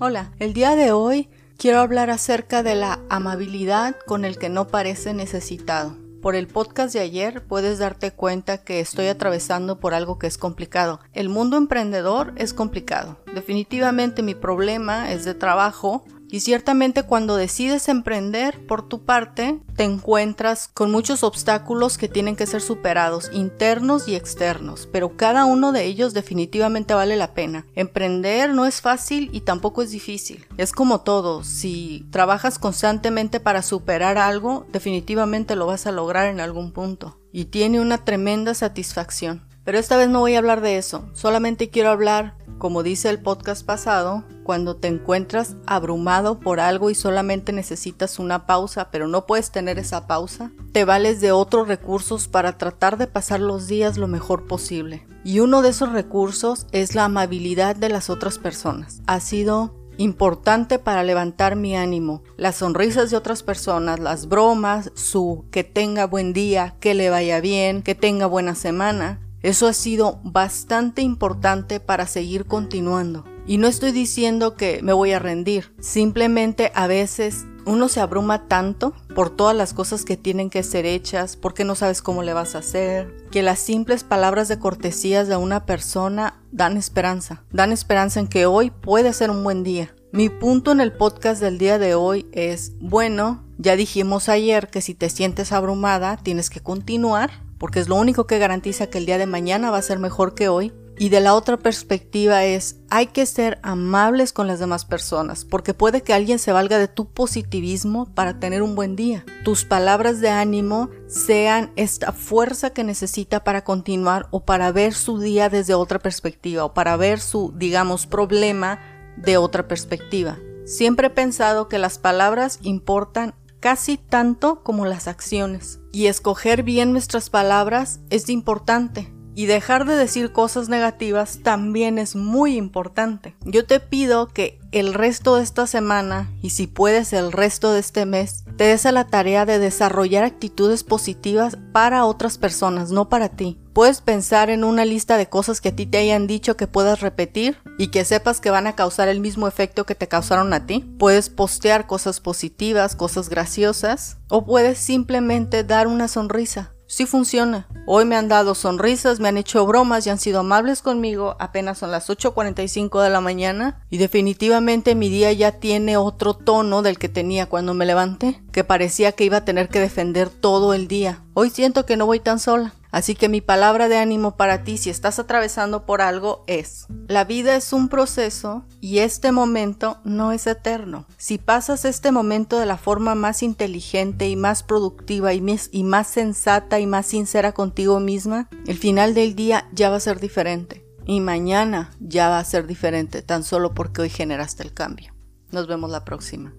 Hola, el día de hoy quiero hablar acerca de la amabilidad con el que no parece necesitado. Por el podcast de ayer puedes darte cuenta que estoy atravesando por algo que es complicado. El mundo emprendedor es complicado. Definitivamente mi problema es de trabajo y ciertamente cuando decides emprender por tu parte, te encuentras con muchos obstáculos que tienen que ser superados, internos y externos, pero cada uno de ellos definitivamente vale la pena. Emprender no es fácil y tampoco es difícil. Es como todo, si trabajas constantemente para superar algo, definitivamente lo vas a lograr en algún punto. Y tiene una tremenda satisfacción. Pero esta vez no voy a hablar de eso, solamente quiero hablar, como dice el podcast pasado, cuando te encuentras abrumado por algo y solamente necesitas una pausa, pero no puedes tener esa pausa, te vales de otros recursos para tratar de pasar los días lo mejor posible. Y uno de esos recursos es la amabilidad de las otras personas. Ha sido importante para levantar mi ánimo. Las sonrisas de otras personas, las bromas, su que tenga buen día, que le vaya bien, que tenga buena semana, eso ha sido bastante importante para seguir continuando. Y no estoy diciendo que me voy a rendir, simplemente a veces uno se abruma tanto por todas las cosas que tienen que ser hechas, porque no sabes cómo le vas a hacer, que las simples palabras de cortesías de una persona dan esperanza, dan esperanza en que hoy puede ser un buen día. Mi punto en el podcast del día de hoy es, bueno, ya dijimos ayer que si te sientes abrumada tienes que continuar porque es lo único que garantiza que el día de mañana va a ser mejor que hoy. Y de la otra perspectiva es, hay que ser amables con las demás personas, porque puede que alguien se valga de tu positivismo para tener un buen día. Tus palabras de ánimo sean esta fuerza que necesita para continuar o para ver su día desde otra perspectiva o para ver su, digamos, problema de otra perspectiva. Siempre he pensado que las palabras importan casi tanto como las acciones. Y escoger bien nuestras palabras es importante. Y dejar de decir cosas negativas también es muy importante. Yo te pido que el resto de esta semana y si puedes el resto de este mes, te des a la tarea de desarrollar actitudes positivas para otras personas, no para ti. Puedes pensar en una lista de cosas que a ti te hayan dicho que puedas repetir y que sepas que van a causar el mismo efecto que te causaron a ti. Puedes postear cosas positivas, cosas graciosas o puedes simplemente dar una sonrisa. Sí funciona. Hoy me han dado sonrisas, me han hecho bromas y han sido amables conmigo. Apenas son las 8.45 de la mañana y definitivamente mi día ya tiene otro tono del que tenía cuando me levanté, que parecía que iba a tener que defender todo el día. Hoy siento que no voy tan sola. Así que mi palabra de ánimo para ti si estás atravesando por algo es, la vida es un proceso y este momento no es eterno. Si pasas este momento de la forma más inteligente y más productiva y más, sensata y más sincera contigo misma, el final del día ya va a ser diferente. Y mañana ya va a ser diferente, tan solo porque hoy generaste el cambio. Nos vemos la próxima.